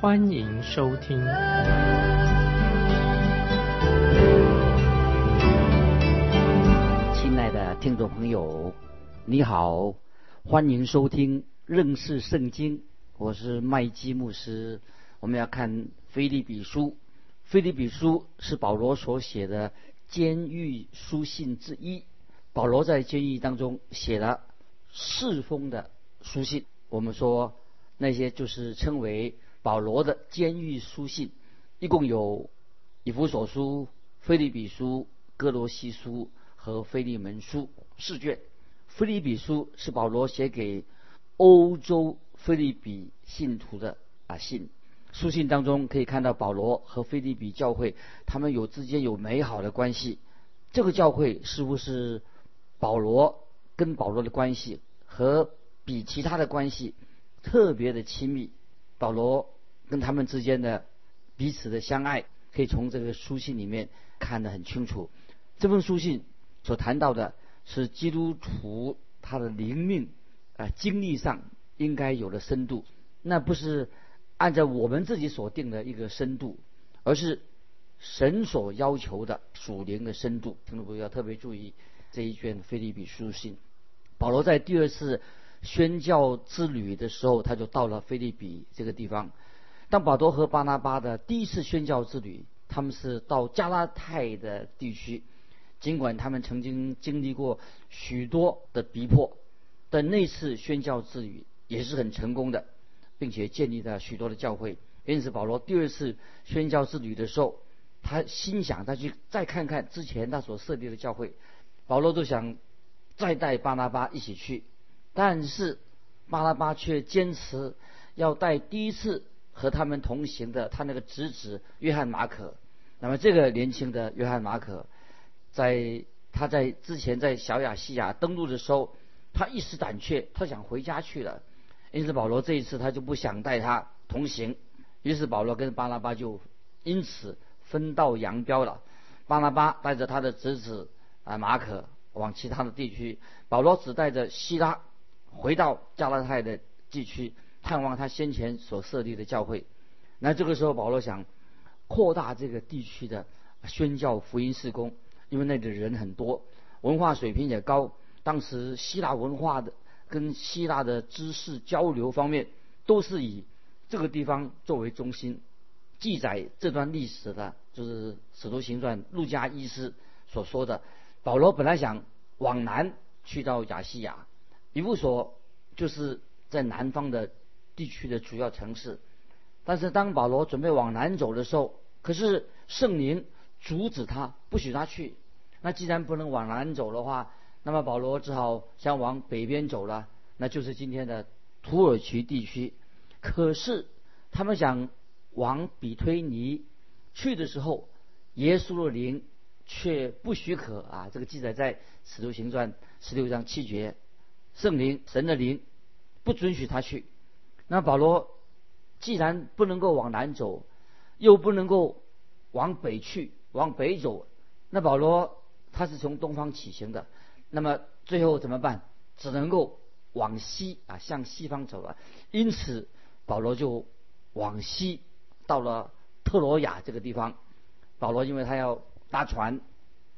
欢迎收听。亲爱的听众朋友，你好，欢迎收听认识圣经，我是麦基牧师。我们要看《菲利比书》，《菲利比书》是保罗所写的监狱书信之一。保罗在监狱当中写了四封的书信，我们说那些就是称为保罗的监狱书信，一共有以弗所书、菲利比书、哥罗西书和菲利门书四卷。菲利比书是保罗写给欧洲菲利比信徒的啊信，书信当中可以看到保罗和菲利比教会他们有之间有美好的关系，这个教会似乎是。保罗跟保罗的关系和比其他的关系特别的亲密。保罗跟他们之间的彼此的相爱，可以从这个书信里面看得很清楚。这封书信所谈到的是基督徒他的灵命啊经历上应该有的深度，那不是按照我们自己所定的一个深度，而是神所要求的属灵的深度。听众朋友要特别注意。这一卷菲利比书信，保罗在第二次宣教之旅的时候，他就到了菲利比这个地方。当保罗和巴拿巴的第一次宣教之旅，他们是到加拉太的地区。尽管他们曾经经历过许多的逼迫，但那次宣教之旅也是很成功的，并且建立了许多的教会。因此，保罗第二次宣教之旅的时候，他心想他去再看看之前他所设立的教会。保罗就想再带巴拿巴一起去，但是巴拉巴却坚持要带第一次和他们同行的他那个侄子约翰马可。那么这个年轻的约翰马可，在他在之前在小亚细亚登陆的时候，他一时胆怯，他想回家去了。因此保罗这一次他就不想带他同行。于是保罗跟巴拉巴就因此分道扬镳了。巴拉巴带着他的侄子。啊，马可往其他的地区，保罗只带着希拉回到加拉太的地区探望他先前所设立的教会。那这个时候，保罗想扩大这个地区的宣教福音事工，因为那里的人很多，文化水平也高。当时希腊文化的跟希腊的知识交流方面，都是以这个地方作为中心。记载这段历史的，就是《使徒行传》路加医师所说的。保罗本来想往南去到亚细亚，以弗所就是在南方的地区的主要城市。但是当保罗准备往南走的时候，可是圣灵阻止他，不许他去。那既然不能往南走的话，那么保罗只好想往北边走了，那就是今天的土耳其地区。可是他们想往比推尼去的时候，耶稣的灵。却不许可啊！这个记载在《使徒行传》十六章七节，圣灵神的灵不准许他去。那保罗既然不能够往南走，又不能够往北去，往北走，那保罗他是从东方起行的，那么最后怎么办？只能够往西啊，向西方走了。因此，保罗就往西到了特罗亚这个地方。保罗因为他要。搭船，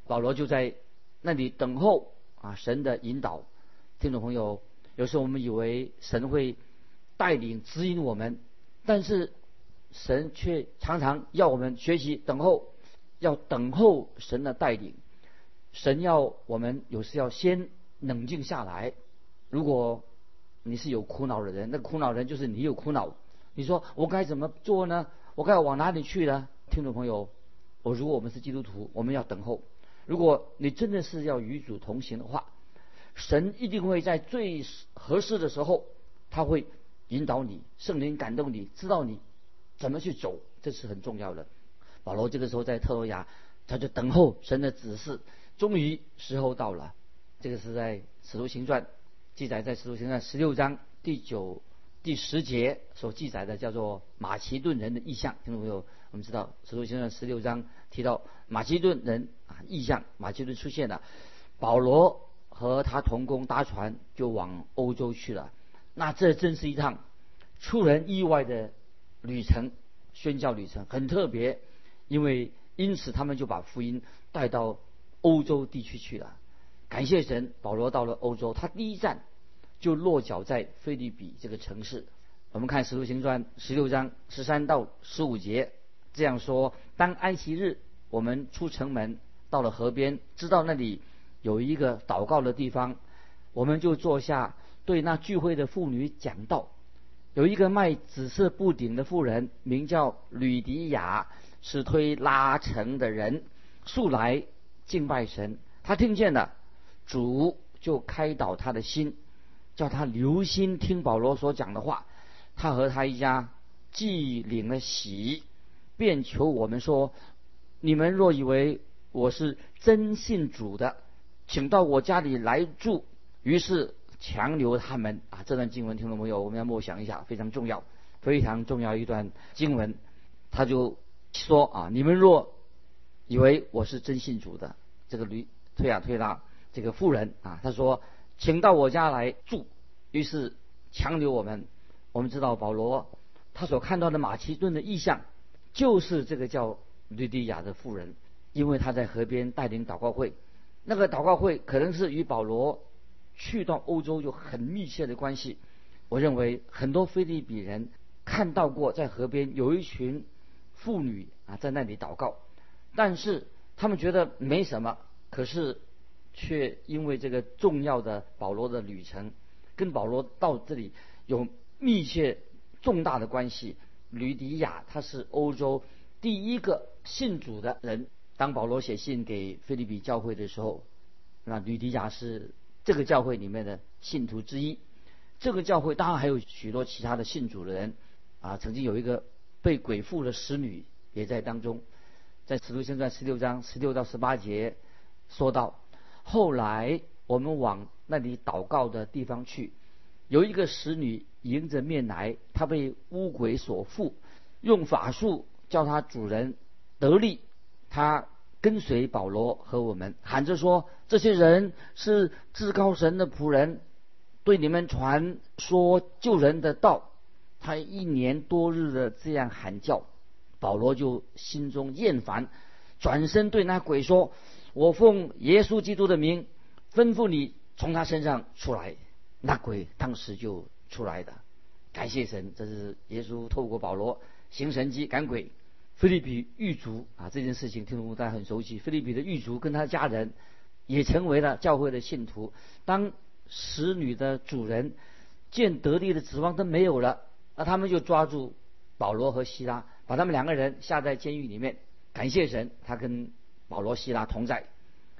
保罗就在那里等候啊神的引导。听众朋友，有时候我们以为神会带领指引我们，但是神却常常要我们学习等候，要等候神的带领。神要我们有时要先冷静下来。如果你是有苦恼的人，那苦恼人就是你有苦恼。你说我该怎么做呢？我该往哪里去呢？听众朋友。我如果我们是基督徒，我们要等候。如果你真的是要与主同行的话，神一定会在最合适的时候，他会引导你，圣灵感动你，知道你怎么去走。这是很重要的。保罗这个时候在特罗亚，他就等候神的指示。终于时候到了，这个是在《使徒行传》记载，在《使徒行传》十六章第九、第十节所记载的，叫做马其顿人的意象。听众朋友，我们知道《使徒行传》十六章提到马其顿人啊意象，马其顿出现了，保罗和他同工搭船就往欧洲去了。那这真是一趟出人意外的旅程，宣教旅程很特别，因为因此他们就把福音带到。欧洲地区去了，感谢神，保罗到了欧洲，他第一站就落脚在菲律比这个城市。我们看《使徒行传》十六章十三到十五节这样说：当安息日，我们出城门，到了河边，知道那里有一个祷告的地方，我们就坐下，对那聚会的妇女讲道。有一个卖紫色布顶的妇人，名叫吕迪亚，是推拉城的人，素来。敬拜神，他听见了，主就开导他的心，叫他留心听保罗所讲的话。他和他一家既领了喜，便求我们说：你们若以为我是真信主的，请到我家里来住。于是强留他们啊。这段经文听懂没有？我们要默想一下，非常重要，非常重要一段经文。他就说啊，你们若以为我是真信主的，这个驴推啊推拉，这个妇人啊，他说，请到我家来住。于是强留我们。我们知道保罗他所看到的马其顿的意象，就是这个叫吕迪亚的妇人，因为他在河边带领祷告会，那个祷告会可能是与保罗去到欧洲有很密切的关系。我认为很多菲利比人看到过在河边有一群妇女啊在那里祷告。但是他们觉得没什么，可是却因为这个重要的保罗的旅程，跟保罗到这里有密切重大的关系。吕迪亚他是欧洲第一个信主的人。当保罗写信给菲利比教会的时候，那吕迪亚是这个教会里面的信徒之一。这个教会当然还有许多其他的信主的人啊，曾经有一个被鬼附的使女也在当中。在《使徒行传》十六章十六到十八节说到，后来我们往那里祷告的地方去，有一个使女迎着面来，她被巫鬼所附，用法术叫她主人得力。他跟随保罗和我们，喊着说：“这些人是至高神的仆人，对你们传说救人的道。”他一年多日的这样喊叫。保罗就心中厌烦，转身对那鬼说：“我奉耶稣基督的名，吩咐你从他身上出来。”那鬼当时就出来的。感谢神，这是耶稣透过保罗行神迹赶鬼。菲利比狱卒啊，这件事情听众大家很熟悉。菲利比的狱卒跟他家人也成为了教会的信徒。当使女的主人见得力的指望都没有了，那他们就抓住保罗和希拉。把他们两个人下在监狱里面，感谢神，他跟保罗、希拉同在。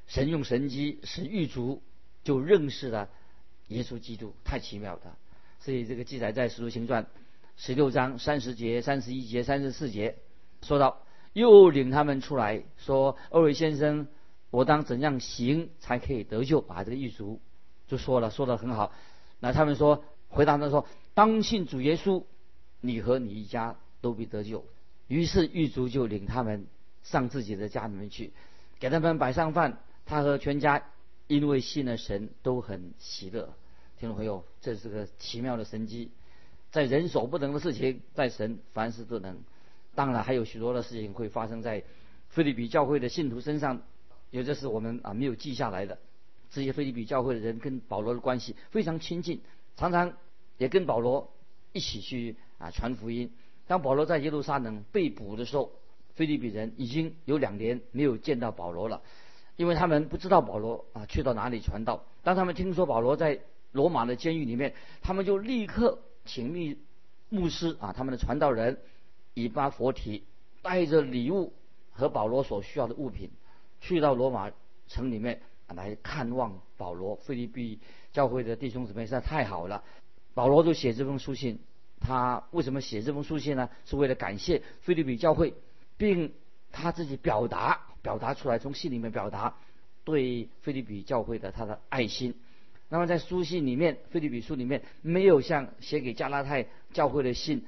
神用神机使狱卒就认识了耶稣基督，太奇妙了。所以这个记载在《使徒行传》十六章三十节、三十一节、三十四节，说到又领他们出来说：“二位先生，我当怎样行才可以得救？”把这个狱卒就说了，说的很好。那他们说，回答他说：“当信主耶稣，你和你一家都必得救。”于是狱卒就领他们上自己的家里面去，给他们摆上饭。他和全家因为信了神都很喜乐。听众朋友，这是个奇妙的神机，在人所不能的事情，在神凡事都能。当然还有许多的事情会发生在菲律宾教会的信徒身上，有的是我们啊没有记下来的。这些菲律宾教会的人跟保罗的关系非常亲近，常常也跟保罗一起去啊传福音。当保罗在耶路撒冷被捕的时候，菲律宾人已经有两年没有见到保罗了，因为他们不知道保罗啊去到哪里传道。当他们听说保罗在罗马的监狱里面，他们就立刻请密牧师啊，他们的传道人以巴佛提带着礼物和保罗所需要的物品，去到罗马城里面来看望保罗。菲利比教会的弟兄姊妹实在太好了，保罗就写这封书信。他为什么写这封书信呢？是为了感谢菲律比教会，并他自己表达表达出来，从信里面表达对菲律比教会的他的爱心。那么在书信里面，菲律比书里面没有像写给加拉太教会的信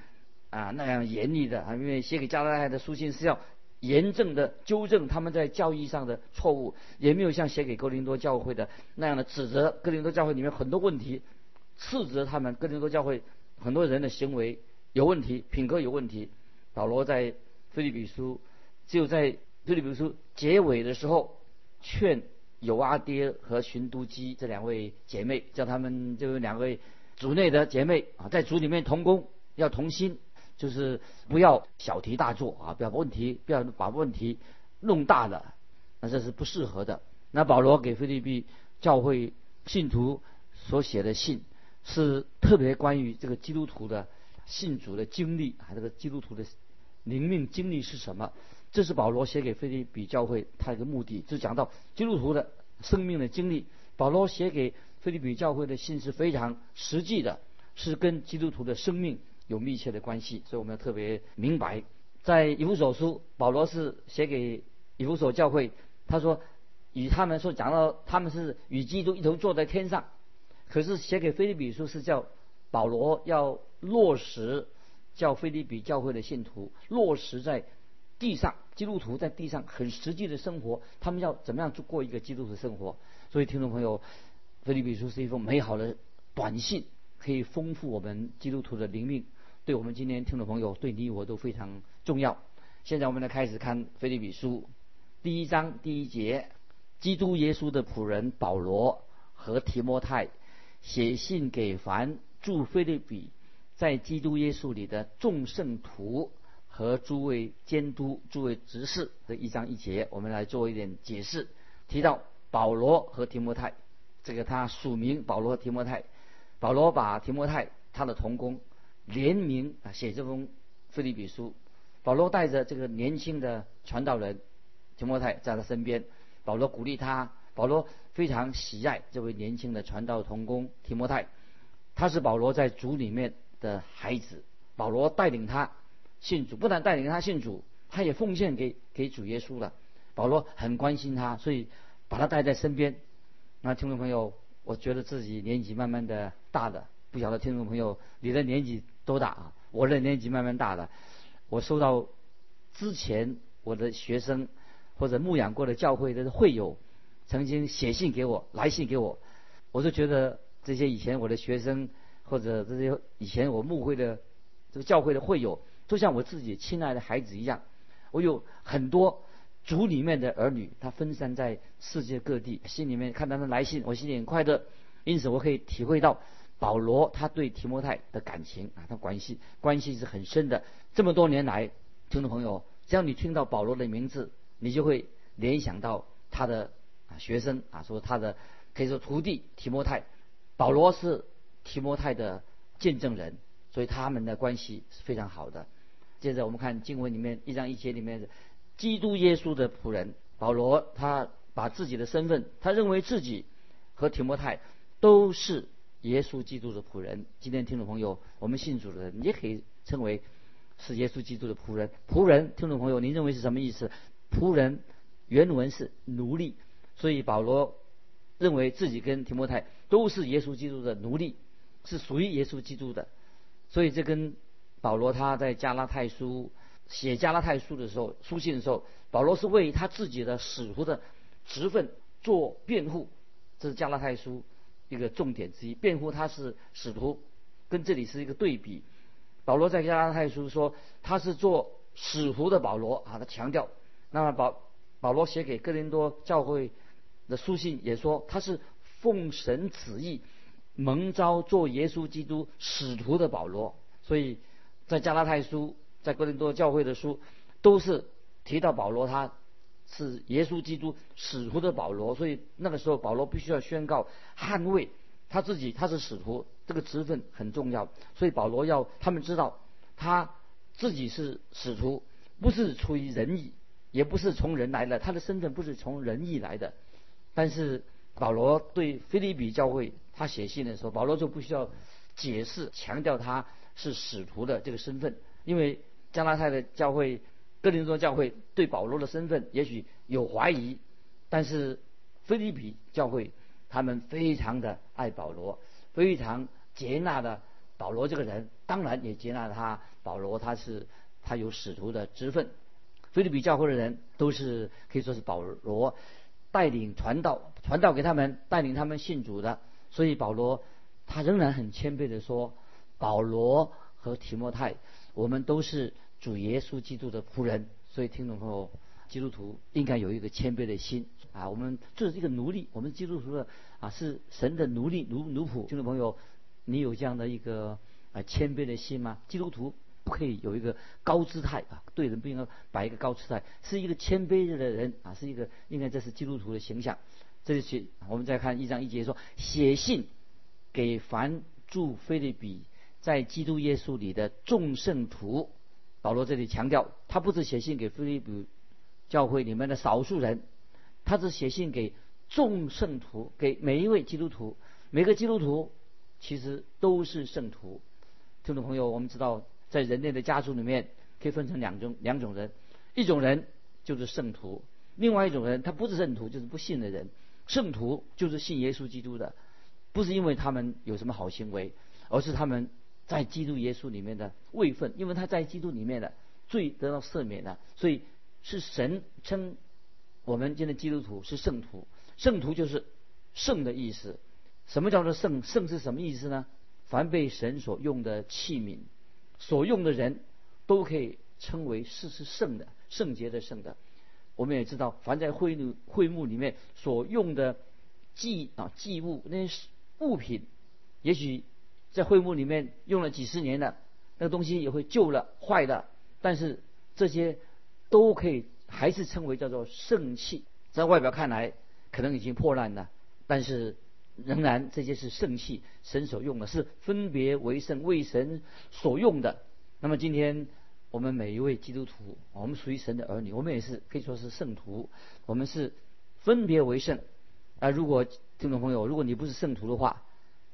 啊那样严厉的啊，因为写给加拉太的书信是要严正的纠正他们在教义上的错误，也没有像写给哥林多教会的那样的指责哥林多教会里面很多问题，斥责他们哥林多教会很多人的行为有问题，品格有问题。保罗在菲律比书只有在菲律比书结尾的时候劝。有阿爹和寻都基这两位姐妹，叫他们就两位族内的姐妹啊，在族里面同工要同心，就是不要小题大做啊，不要问题不要把问题弄大了，那这是不适合的。那保罗给菲律宾教会信徒所写的信，是特别关于这个基督徒的信主的经历啊，这个基督徒的灵命经历是什么？这是保罗写给菲律宾教会他一个目的，就讲到基督徒的生命的经历。保罗写给菲律宾教会的信是非常实际的，是跟基督徒的生命有密切的关系，所以我们要特别明白。在以弗所书，保罗是写给以弗所教会，他说与他们说讲到他们是与基督一同坐在天上，可是写给菲利比书是叫保罗要落实叫菲利比教会的信徒落实在。地上基督徒在地上很实际的生活，他们要怎么样去过一个基督徒生活？所以听众朋友，菲利比书是一封美好的短信，可以丰富我们基督徒的灵命，对我们今天听众朋友，对你我都非常重要。现在我们来开始看菲律比书第一章第一节，基督耶稣的仆人保罗和提摩太写信给凡住菲律比在基督耶稣里的众圣徒。和诸位监督、诸位执事的一章一节，我们来做一点解释。提到保罗和提摩太，这个他署名保罗和提摩太。保罗把提摩太他的同工联名啊写这封腓立比书。保罗带着这个年轻的传道人提摩太在他身边，保罗鼓励他。保罗非常喜爱这位年轻的传道同工提摩太，他是保罗在主里面的孩子。保罗带领他。信主不但带领他信主，他也奉献给给主耶稣了。保罗很关心他，所以把他带在身边。那听众朋友，我觉得自己年纪慢慢的大了，不晓得听众朋友你的年纪多大啊？我的年纪慢慢大了。我收到之前我的学生或者牧养过的教会的会友曾经写信给我，来信给我，我就觉得这些以前我的学生或者这些以前我牧会的这个教会的会友。就像我自己亲爱的孩子一样，我有很多族里面的儿女，他分散在世界各地，心里面看他们来信，我心里很快乐。因此，我可以体会到保罗他对提摩太的感情啊，他关系关系是很深的。这么多年来，听众朋友，只要你听到保罗的名字，你就会联想到他的啊学生啊，说他的可以说徒弟提摩太，保罗是提摩太的见证人，所以他们的关系是非常好的。接着我们看经文里面一章一节里面的基督耶稣的仆人保罗，他把自己的身份，他认为自己和提摩太都是耶稣基督的仆人。今天听众朋友，我们信主的人也可以称为是耶稣基督的仆人。仆人，听众朋友，您认为是什么意思？仆人原文是奴隶，所以保罗认为自己跟提摩太都是耶稣基督的奴隶，是属于耶稣基督的。所以这跟保罗他在加拉太书写加拉太书的时候，书信的时候，保罗是为他自己的使徒的职分做辩护，这是加拉太书一个重点之一。辩护他是使徒，跟这里是一个对比。保罗在加拉太书说他是做使徒的保罗啊，他强调。那么保保罗写给哥林多教会的书信也说他是奉神旨意蒙召做耶稣基督使徒的保罗，所以。在加拉太书，在哥林多教会的书，都是提到保罗，他是耶稣基督使徒的保罗，所以那个时候保罗必须要宣告捍卫他自己，他是使徒，这个职分很重要，所以保罗要他们知道他自己是使徒，不是出于仁义，也不是从人来的，他的身份不是从仁义来的。但是保罗对菲利比教会他写信的时候，保罗就不需要解释强调他。是使徒的这个身份，因为加拉太的教会、哥林多教会对保罗的身份也许有怀疑，但是菲利比教会他们非常的爱保罗，非常接纳的保罗这个人，当然也接纳他保罗他是他有使徒的职分。菲利比教会的人都是可以说是保罗带领传道，传道给他们，带领他们信主的。所以保罗他仍然很谦卑的说：“保罗和提摩太，我们都是主耶稣基督的仆人。”所以听众朋友，基督徒应该有一个谦卑的心啊！我们就是一个奴隶，我们基督徒的啊是神的奴隶奴奴仆。听众朋友，你有这样的一个啊谦卑的心吗？基督徒。不可以有一个高姿态啊，对人不应该摆一个高姿态，是一个谦卑的人啊，是一个应该这是基督徒的形象。这是我们再看一章一节说，写信给凡住菲利比在基督耶稣里的众圣徒。保罗这里强调，他不是写信给菲利比教会里面的少数人，他是写信给众圣徒，给每一位基督徒。每个基督徒其实都是圣徒。听众朋友，我们知道。在人类的家族里面，可以分成两种两种人，一种人就是圣徒，另外一种人他不是圣徒，就是不信的人。圣徒就是信耶稣基督的，不是因为他们有什么好行为，而是他们在基督耶稣里面的位分，因为他在基督里面的罪得到赦免了，所以是神称我们今天基督徒是圣徒。圣徒就是圣的意思。什么叫做圣？圣是什么意思呢？凡被神所用的器皿。所用的人都可以称为是是圣的、圣洁的圣的。我们也知道，凡在会幕会幕里面所用的祭啊祭物那些物品，也许在会幕里面用了几十年了，那个东西也会旧了、坏的，但是这些都可以还是称为叫做圣器。在外表看来可能已经破烂了，但是。仍然这些是圣器，神所用的是分别为圣，为神所用的。那么今天我们每一位基督徒，我们属于神的儿女，我们也是可以说是圣徒。我们是分别为圣。啊，如果听众朋友，如果你不是圣徒的话，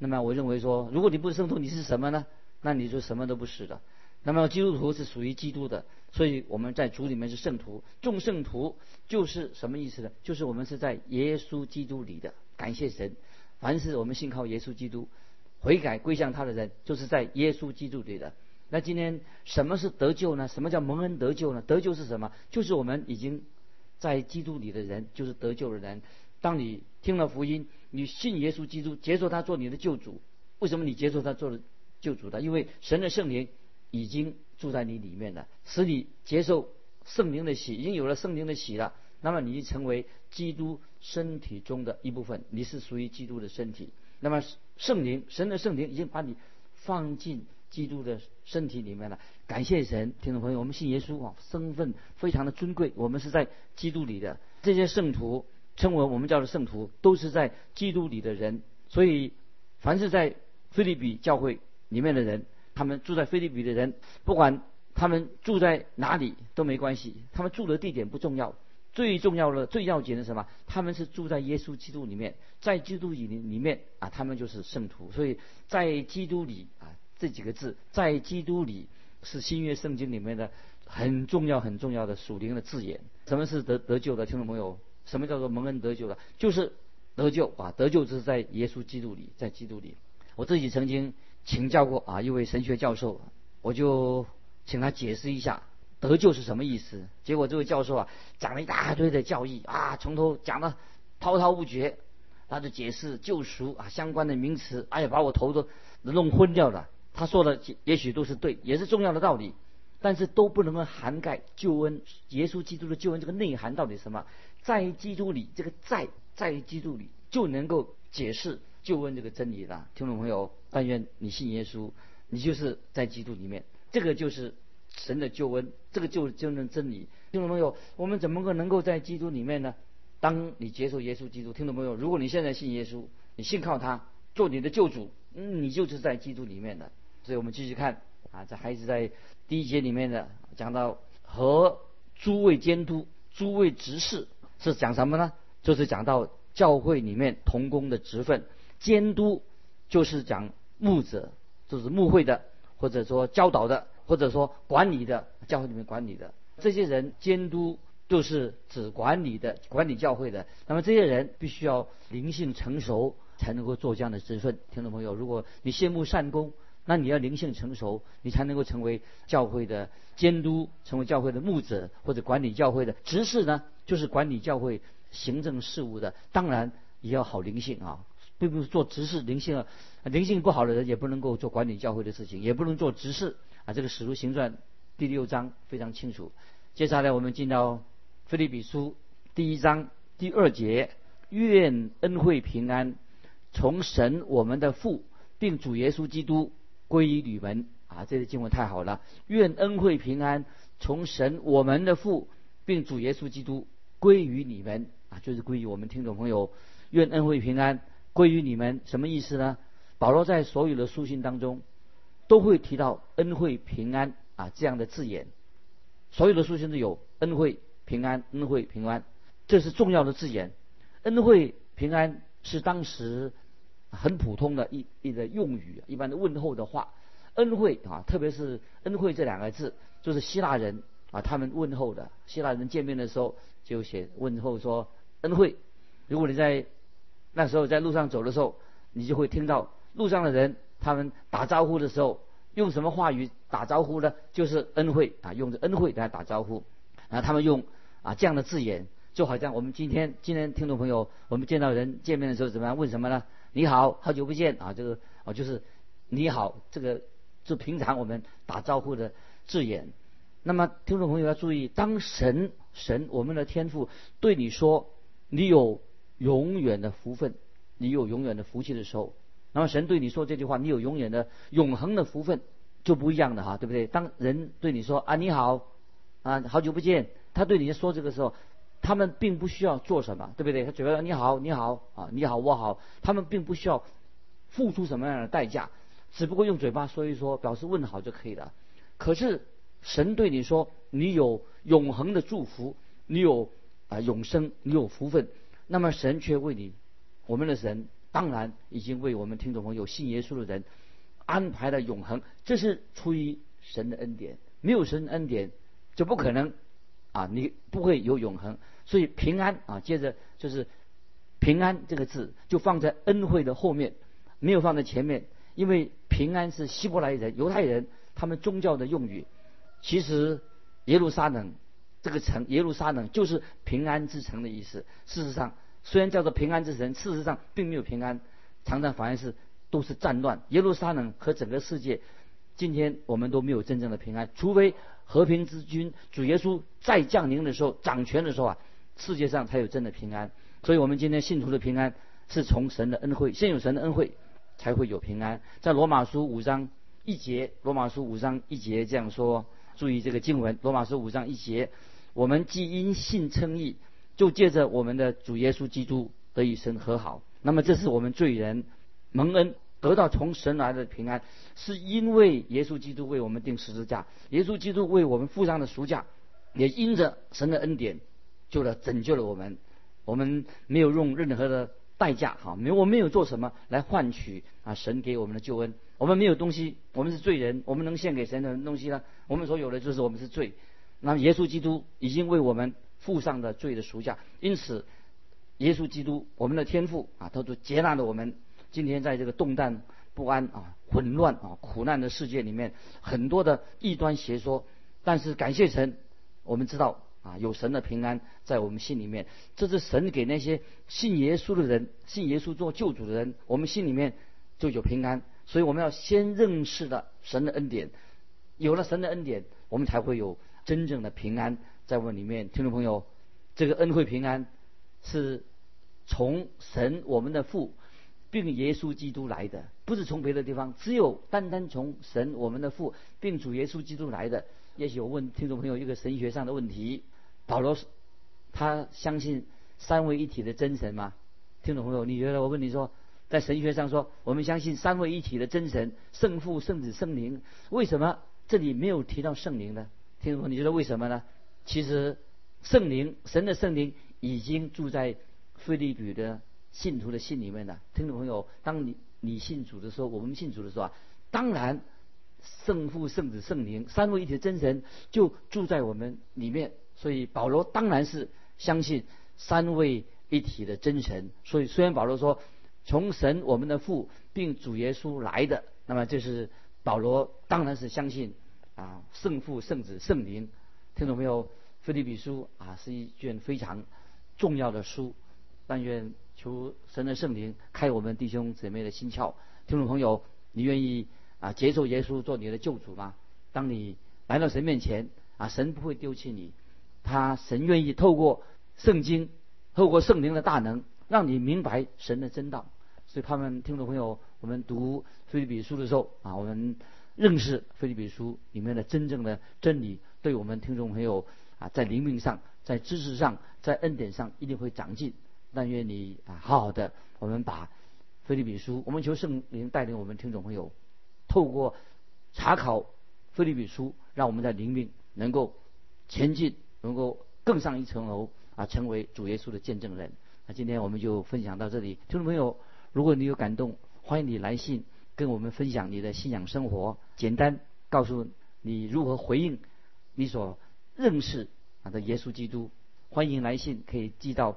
那么我认为说，如果你不是圣徒，你是什么呢？那你就什么都不是的。那么基督徒是属于基督的，所以我们在主里面是圣徒。众圣徒就是什么意思呢？就是我们是在耶稣基督里的。感谢神。凡是我们信靠耶稣基督、悔改归向他的人，就是在耶稣基督里的。那今天什么是得救呢？什么叫蒙恩得救呢？得救是什么？就是我们已经在基督里的人，就是得救的人。当你听了福音，你信耶稣基督，接受他做你的救主。为什么你接受他做救主的？因为神的圣灵已经住在你里面了，使你接受圣灵的喜，已经有了圣灵的喜了。那么你就成为基督身体中的一部分，你是属于基督的身体。那么圣灵，神的圣灵已经把你放进基督的身体里面了。感谢神，听众朋友，我们信耶稣啊，身份非常的尊贵，我们是在基督里的。这些圣徒称为我们叫做圣徒，都是在基督里的人。所以，凡是在菲利比教会里面的人，他们住在菲利比的人，不管他们住在哪里都没关系，他们住的地点不重要。最重要的、最要紧的什么？他们是住在耶稣基督里面，在基督里里面啊，他们就是圣徒。所以在基督里啊，这几个字，在基督里是新约圣经里面的很重要、很重要的属灵的字眼。什么是得得救的？听众朋友，什么叫做蒙恩得救了？就是得救啊！得救就是在耶稣基督里，在基督里。我自己曾经请教过啊一位神学教授，我就请他解释一下。得救是什么意思？结果这位教授啊讲了一大堆的教义啊，从头讲的滔滔不绝，他就解释救赎啊相关的名词，哎呀把我头都弄昏掉了。他说的也许都是对，也是重要的道理，但是都不能够涵盖救恩，耶稣基督的救恩这个内涵到底什么？在基督里，这个在在基督里就能够解释救恩这个真理了。听众朋友，但愿你信耶稣，你就是在基督里面，这个就是。神的救恩，这个就是真正真理。听众朋友，我们怎么个能够在基督里面呢？当你接受耶稣基督，听众朋友，如果你现在信耶稣，你信靠他做你的救主，嗯，你就是在基督里面的。所以我们继续看啊，这还是在第一节里面的讲到和诸位监督、诸位执事是讲什么呢？就是讲到教会里面同工的职分。监督就是讲牧者，就是牧会的。或者说教导的，或者说管理的，教会里面管理的这些人监督。就是指管理的、管理教会的。那么这些人必须要灵性成熟，才能够做这样的职分。听众朋友，如果你羡慕善功，那你要灵性成熟，你才能够成为教会的监督，成为教会的牧者或者管理教会的执事呢？就是管理教会行政事务的。当然也要好灵性啊，并不是做执事灵性啊，灵性不好的人也不能够做管理教会的事情，也不能做执事啊。这个使徒行传第六章非常清楚。接下来我们进到。菲利比书第一章第二节，愿恩惠平安从神我们的父，并主耶稣基督归于你们啊！这个经文太好了。愿恩惠平安从神我们的父，并主耶稣基督归于你们啊！就是归于我们听众朋友。愿恩惠平安归于你们，什么意思呢？保罗在所有的书信当中都会提到恩惠平安啊这样的字眼，所有的书信都有恩惠。平安恩惠平安，这是重要的字眼。恩惠平安是当时很普通的一一个用语，一般的问候的话。恩惠啊，特别是恩惠这两个字，就是希腊人啊，他们问候的。希腊人见面的时候就写问候说恩惠。如果你在那时候在路上走的时候，你就会听到路上的人他们打招呼的时候用什么话语打招呼呢？就是恩惠啊，用着恩惠来打招呼。然后他们用。啊，这样的字眼就好像我们今天今天听众朋友，我们见到人见面的时候怎么样？问什么呢？你好，好久不见啊！这个啊就是你好，这个就平常我们打招呼的字眼。那么听众朋友要注意，当神神我们的天父对你说你有永远的福分，你有永远的福气的时候，那么神对你说这句话，你有永远的永恒的福分就不一样的哈，对不对？当人对你说啊你好啊好久不见。他对你说这个时候，他们并不需要做什么，对不对？他嘴巴说你好，你好啊，你好，我好。他们并不需要付出什么样的代价，只不过用嘴巴说一说，表示问好就可以了。可是神对你说，你有永恒的祝福，你有啊永生，你有福分。那么神却为你，我们的神当然已经为我们听众朋友信耶稣的人安排了永恒，这是出于神的恩典。没有神恩典，就不可能。啊，你不会有永恒，所以平安啊，接着就是平安这个字就放在恩惠的后面，没有放在前面，因为平安是希伯来人、犹太人他们宗教的用语。其实耶路撒冷这个城，耶路撒冷就是平安之城的意思。事实上，虽然叫做平安之城，事实上并没有平安，常常反而是都是战乱。耶路撒冷和整个世界，今天我们都没有真正的平安，除非。和平之君主耶稣再降临的时候，掌权的时候啊，世界上才有真的平安。所以，我们今天信徒的平安是从神的恩惠，先有神的恩惠，才会有平安。在罗马书五章一节，罗马书五章一节这样说：注意这个经文，罗马书五章一节，我们既因信称义，就借着我们的主耶稣基督得以神和好。那么，这是我们罪人蒙恩。得到从神来的平安，是因为耶稣基督为我们定十字架，耶稣基督为我们付上的赎价，也因着神的恩典，救了拯救了我们。我们没有用任何的代价，哈，没我没有做什么来换取啊神给我们的救恩。我们没有东西，我们是罪人，我们能献给神的东西呢？我们所有的就是我们是罪。那么耶稣基督已经为我们付上的罪的赎价，因此耶稣基督我们的天父啊，他都接纳了我们。今天在这个动荡不安啊、混乱啊、苦难的世界里面，很多的异端邪说。但是感谢神，我们知道啊，有神的平安在我们心里面。这是神给那些信耶稣的人、信耶稣做救主的人，我们心里面就有平安。所以我们要先认识了神的恩典，有了神的恩典，我们才会有真正的平安在我们里面。听众朋友，这个恩惠平安是从神我们的父。并耶稣基督来的，不是从别的地方，只有单单从神我们的父，并主耶稣基督来的。也许我问听众朋友一个神学上的问题：保罗他相信三位一体的真神吗？听众朋友，你觉得我问你说，在神学上说，我们相信三位一体的真神，圣父、圣子、圣灵，为什么这里没有提到圣灵呢？听众朋友，你觉得为什么呢？其实圣灵，神的圣灵已经住在菲利比的。信徒的心里面呢，听众朋友，当你你信主的时候，我们信主的时候啊，当然圣父、圣子、圣灵三位一体的真神就住在我们里面，所以保罗当然是相信三位一体的真神。所以虽然保罗说从神我们的父并主耶稣来的，那么这是保罗当然是相信啊圣父、圣子、圣灵。听懂没有？菲利比书啊是一卷非常重要的书，但愿求神的圣灵开我们弟兄姊妹的心窍。听众朋友，你愿意？啊，接受耶稣做你的救主吗？当你来到神面前，啊，神不会丢弃你，他神愿意透过圣经，透过圣灵的大能，让你明白神的真道。所以，他们听众朋友，我们读菲利比书的时候，啊，我们认识菲利比书里面的真正的真理，对我们听众朋友啊，在灵命上、在知识上、在恩典上，一定会长进。但愿你啊，好好的，我们把菲利比书，我们求圣灵带领我们听众朋友。透过查考《菲利比书》，让我们在灵命能够前进，能够更上一层楼啊，成为主耶稣的见证人。那今天我们就分享到这里，听众朋友，如果你有感动，欢迎你来信跟我们分享你的信仰生活，简单告诉你如何回应你所认识啊的耶稣基督。欢迎来信，可以寄到